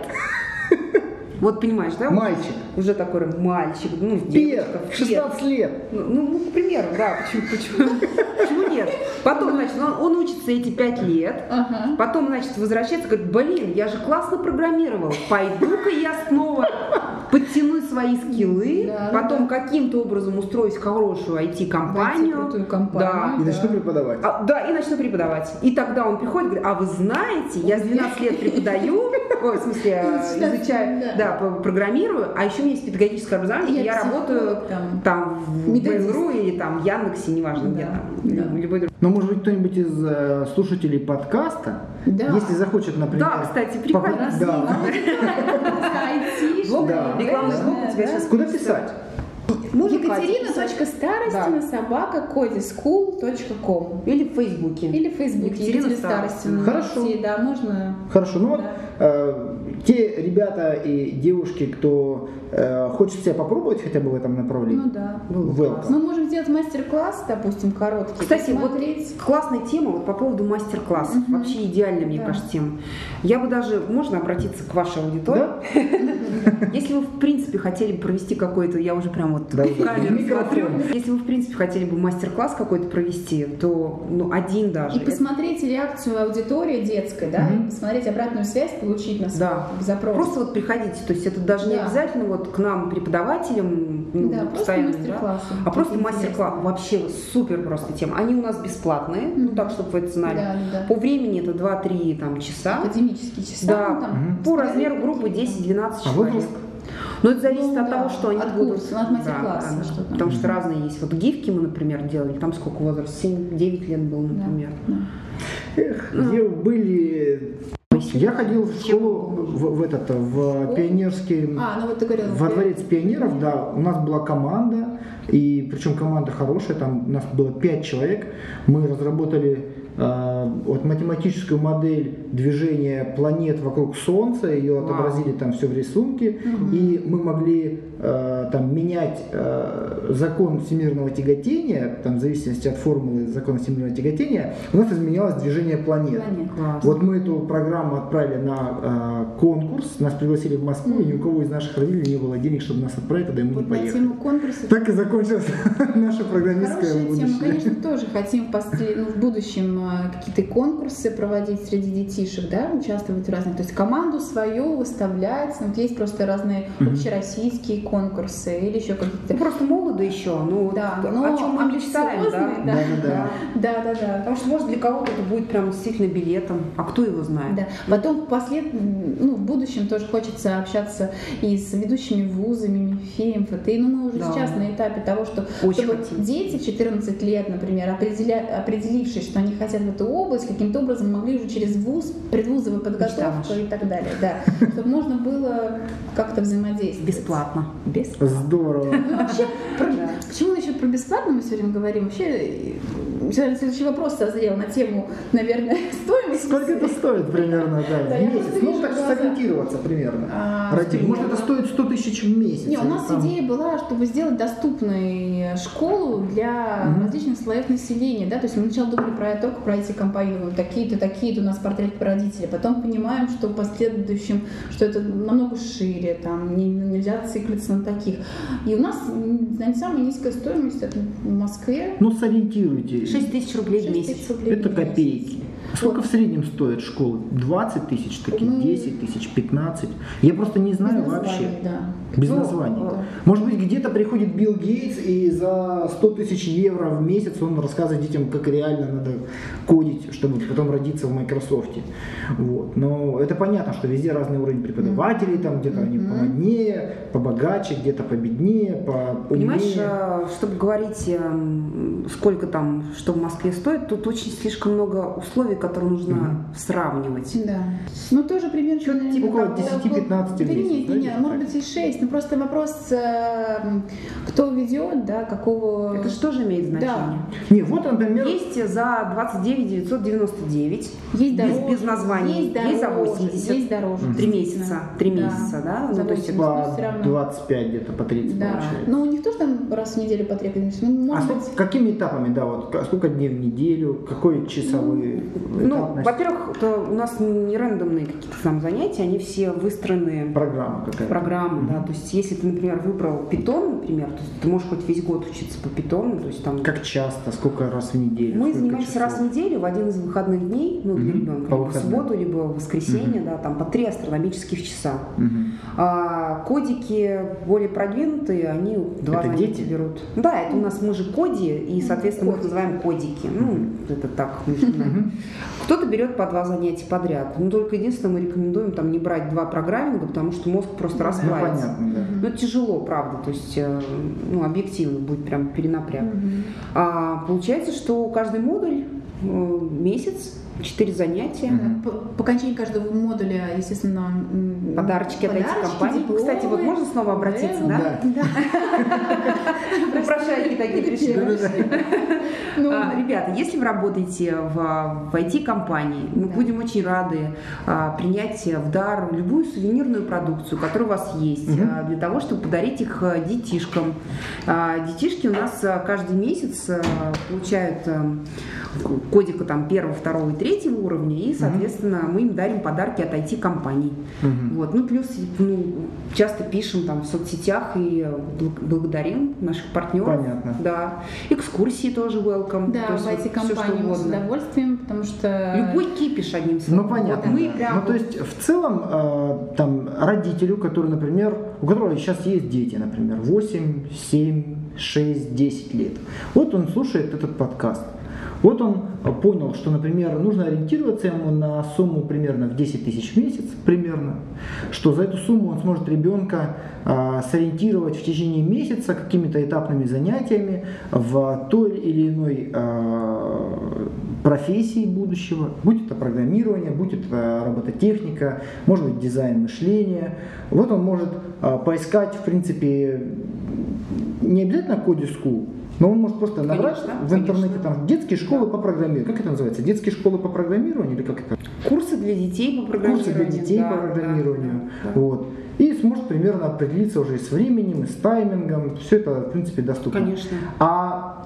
Вот понимаешь, да? Мальчик. Уже такой мальчик, ну, В пет. 16 лет. Ну, ну, к примеру, да, почему, почему, почему нет? Потом, значит, он, он учится эти пять лет, Ага. потом, значит, возвращается, говорит, блин, я же классно программировал, пойду-ка я снова подтяну свои скиллы, Да, потом каким-то образом устроюсь в хорошую IT-компанию. компанию. И начну преподавать. А, да, и начну преподавать. И тогда он приходит и говорит, а вы знаете, я с 12 лет преподаю, в смысле, э, изучаю, Да. да, программирую, а еще у меня есть педагогическое образование, Я и я психолог, работаю там. в. Mail.ru или там Яндексе, неважно где Да, там, да. любой другой. Но может быть кто-нибудь из э, слушателей подкаста, Да. если захочет, например... Да, кстати, прикольно. Да. Да. рекламный Да, блог у тебя да. сейчас Куда писать? Екатерина.старостина собака кодисchool.com Или в Фейсбуке. или в Фейсбуке Екатерина Екатерина Старостина. Хорошо. Да, можно. Хорошо, ну вот Да. э, те ребята и девушки, кто э, хочет себя попробовать хотя бы в этом направлении, Ну да. Welcome. Мы можем сделать мастер-класс, допустим, короткий. Кстати, вот посмотреть. классная тема вот по поводу мастер-классов. Мгм. Вообще идеальная, мне Да. кажется, тема. Я бы даже, можно обратиться к вашей аудитории? Если вы, в принципе, хотели бы провести какой-то, я уже прям вот Да, да. камеру смотрю. Если вы, в принципе, хотели бы мастер-класс какой-то провести, то, ну, один даже. И посмотреть реакцию аудитории детской, да, и посмотреть обратную связь, получить на свой Да. запрос. Просто вот приходите, то есть это даже не Да. обязательно вот к нам, преподавателям, ну, Да, просто постоянно, да, мастер-классы. а просто мастер-класс, вообще супер просто тема. Они у нас бесплатные, ну Мгм. так, чтобы вы это знали. Да, да. По времени это 2-3 там, часа. Академические часа. Да, ну, там, Мгм. по размеру группы такие, 10-12 А человек. возраст? Но это зависит Ну от да, того, что они от будут. курса, ну, от мастер-класса, да, что там. Потому что разные есть. Вот гифки мы, например, делали, там сколько возраст? 7-9 лет было, Да, например. да. Эх, где были... Я ходил в школу, в, в этот, в пионерский... А, ну вот ты говорил. Во дворец пионеров, да, у нас была команда, и причем команда хорошая, там у нас было пять человек. Мы разработали э, вот математическую модель движения планет вокруг Солнца, ее Вау. отобразили там все в рисунке, и мы могли э, там менять э, закон всемирного тяготения, там в зависимости от формулы закона всемирного тяготения, у нас изменялось движение планет. Планет. Вот мы эту программу отправили на э, конкурс, нас пригласили в Москву, и ни у кого из наших родителей не было денег, чтобы нас отправить, тогда мы Вот не поехали. тему конкурса. Так и закончилась наша программистская Хорошая тема. будущее. Конечно, тоже хотим в, послед- ну, в будущем какие-то конкурсы проводить среди детишек, да, участвовать в разных. То есть команду свою выставлять. Ну, Вот есть просто разные общероссийские конкурсы или еще какие-то. Ну, просто молоды еще, ну, Да, вот но о чем мы мечтаем, да? амбициозные, да. Да-да-да. Да, да, да. Потому что, может, для кого-то это будет прям действительно билетом, а кто его знает? Да. Потом послед... ну, в будущем тоже хочется общаться и с ведущими вузами, МИФИем, ФТИ. Ну, мы уже Да. сейчас на этапе того, что Очень чтобы хотим. дети в 14 лет, например, определя... определившись, что они хотят в эту область, каким-то образом могли уже через вуз, предвузовую подготовку наша. и так далее. Да. Чтобы можно было как-то взаимодействовать. Бесплатно. Бесплатно. Здорово. Ну, вообще, про- Да. почему насчет про бесплатно мы время говорим? Вообще, э, сегодня следующий вопрос созрел на тему, наверное, стоимости. Сколько это стоит примерно, да, Да, в месяц? Ну, так глаза. сориентироваться примерно. А, может, это примерно. стоит 100 тысяч в месяц? Не, у нас там- идея была, чтобы сделать доступной школу для различных слоев населения, да, то есть мы сначала думали про только про эти компании, вот такие-то, такие-то у нас портрет родителей, потом понимаем, что в последующем, что это намного шире, там не- нельзя циклиться на таких. И у нас знаете, самая низкая стоимость это в Москве. Ну, сориентируйте. 6 тысяч рублей в 6 месяц. рублей Это в месяц. копейки. Сколько в среднем стоит школа? 20 тысяч таких, Ну, 10 тысяч, 15? Я просто не Без знаю названий, вообще. да. Без Ну, названий. да. Может быть, где-то приходит Билл Гейтс и за 100 тысяч евро в месяц он рассказывает детям, как реально надо кодить, чтобы потом родиться в Microsoft. Вот. Но это понятно, что везде разный уровень преподавателей, там где-то они помоднее, побогаче, где-то победнее, по Понимаешь, э, чтобы говорить, эм, сколько там, что в Москве стоит, тут очень слишком много условий, которые нужно Мгм. сравнивать. Да. Ну, тоже примерно... Что-то наверное, типа около как- 10-15 в Да месяц, нет, да, нет, где-то может быть и 6. Ну, просто вопрос, э, кто ведет, да, какого... Это что же имеет значение? Не, вот, например, Есть за 29 999, Есть без, дороже, без названий, есть, есть, за дороже, 80, есть дороже. Три месяца, три Да. месяца, да? За Ну, то есть 80. по Ну, всё равно. 25 где-то, по 30 Да. получается. Ну, у них тоже там раз в неделю по. Ну, А может сколько- быть... какими этапами, да, вот сколько дней в неделю, какой часовые Ну, этапность? во-первых, это у нас не рандомные какие-то там занятия, они все выстроены программа какая-то. программы, да, Мгм. то есть если ты, например, выбрал питон, например, то ты можешь хоть весь год учиться по питону, то есть там Как часто, сколько раз в неделю? мы занимаемся часов? раз в неделю в один из выходных дней, ну, для Мгм. ребенка, По либо в субботу, либо в воскресенье, Мгм. да, там по три астрономических часа. Мгм. А кодики более продвинутые, они два Это занятия дети? берут. Да, это у нас мы же коди, и, соответственно, мы их называем кодики. Ну, это так. Кто-то берет по два занятия подряд. Но только единственное, мы рекомендуем там не брать два программинга, потому что мозг просто Ну, Ну, расплавится. понятно, да. Ну, это тяжело, правда, то есть, э, ну, объективно будет прям перенапряг. А, получается, что каждый модуль э, месяц, четыре занятия. По, по окончании каждого модуля, естественно, Подарочки от этих подарочки, компаний. дипломы. Кстати, вот можно снова обратиться, да? Да. Попрошайки такие пришли. Ну, А, Ребята, если вы работаете в, в IT-компании, мы будем очень рады а, принять в дар любую сувенирную продукцию, которая у вас есть, а, для того, чтобы подарить их детишкам. Детишки у нас каждый месяц получают кодика там первого, второго и третьего уровня, и, соответственно, мы им дарим подарки от IT-компаний. Мгм. Вот. Ну, плюс ну, часто пишем там в соцсетях и благ- благодарим наших партнеров. Понятно. Да. Экскурсии тоже welcome. да, То в вот эти всё, что компании мы с угодно. удовольствим, потому что... Любой кипиш, одним словом. Ну понятно. Вот мы да. прям Ну то вот- есть в целом э, там родителю, который, например, у которого сейчас есть дети, например, 8, 7, 6, 10 лет. Вот он слушает этот подкаст. Вот он понял, что, например, нужно ориентироваться ему на сумму примерно в 10 тысяч в месяц, примерно, что за эту сумму он сможет ребенка э, сориентировать в течение месяца какими-то этапными занятиями в той или иной э, профессии будущего, будь это программирование, будь это робототехника, может быть дизайн мышления. Вот он может э, поискать, в принципе, не обязательно Коди School, но он может просто набрать Конечно, в интернете конечно. там детские школы по программированию. Как это называется? Детские школы по программированию или как это? курсы для детей по программированию. Курсы для детей да, по да, программированию. да, да. Вот. И сможет примерно определиться уже и с временем, и с таймингом. Все это, в принципе, доступно. Конечно. А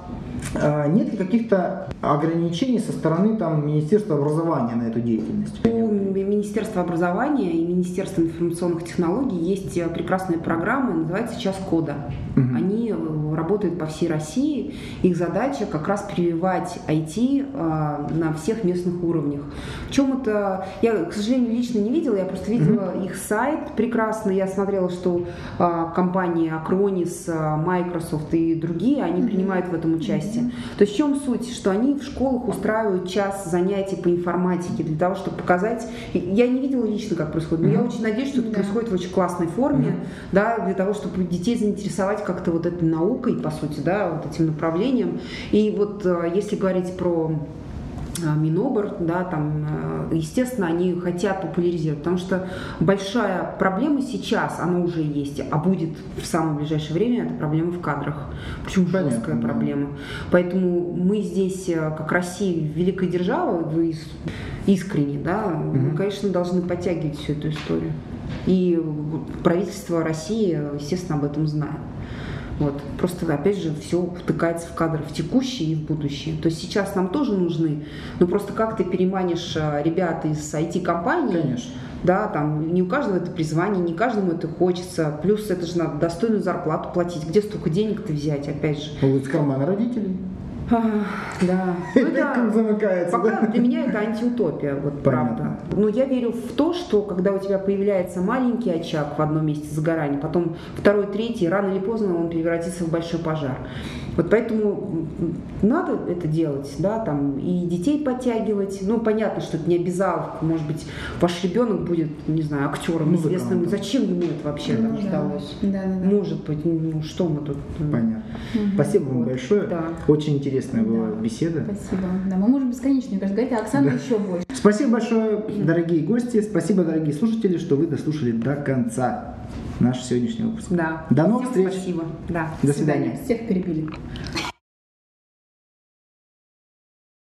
а, нет ли каких-то ограничений со стороны там, Министерства образования на эту деятельность? У Министерства образования и Министерства информационных технологий есть э, прекрасная программа, называется «Час кода». Они э, работают по всей России. Их задача как раз прививать IT а, на всех местных уровнях. В чем это? Я, к сожалению, лично не видела, я просто видела mm-hmm. их сайт прекрасный. Я смотрела, что а, компании Acronis, Microsoft и другие, они mm-hmm. принимают в этом участие. Mm-hmm. То есть в чем суть? Что они в школах устраивают час занятий по информатике для того, чтобы показать. Я не видела лично, как происходит, но mm-hmm. я очень надеюсь, что это да. происходит в очень классной форме, mm-hmm. да, для того, чтобы детей заинтересовать как-то вот этой наукой, по сути, да, вот этим направлением. И вот э, если говорить про э, Минобр, да, там, э, естественно, они хотят популяризировать, потому что большая проблема сейчас, она уже есть, а будет в самое ближайшее время, это проблема в кадрах, причем Понятно, жесткая да. проблема. Поэтому мы здесь, как Россия, великая держава, вы искренне, да, угу. мы, конечно, должны подтягивать всю эту историю. И правительство России, естественно, об этом знает. Вот. Просто, опять же, все втыкается в кадры в текущее и в будущее. То есть сейчас нам тоже нужны, но просто как ты переманишь а, ребят из IT-компаний, Конечно. да, там не у каждого это призвание, не каждому это хочется, плюс это же надо достойную зарплату платить, где столько денег-то взять, опять же. Из кармана родителей. А, да. Ну, это, замыкается. Пока да? для меня это антиутопия, вот Понятно. правда. Но я верю в то, что когда у тебя появляется маленький очаг в одном месте загорания, потом второй, третий, рано или поздно он превратится в большой пожар. Вот поэтому надо это делать, да, там и детей подтягивать. Ну, понятно, что это не обязаловка. Может быть, ваш ребенок будет, не знаю, актером Музыкант. известным. Зачем ему это вообще ну, там да. Да, да, да. Может быть, ну что мы тут. Понятно. Угу. Спасибо вам вот. большое. Да. Очень интересная была да. беседа. Спасибо. Да, мы можем бесконечно, говорить, а Оксана да. еще больше. Спасибо большое, дорогие гости. Спасибо, дорогие слушатели, что вы дослушали до конца наш сегодняшний выпуск. Да. До новых Всем встреч. Спасибо. Да. До свидания. Всех перебили.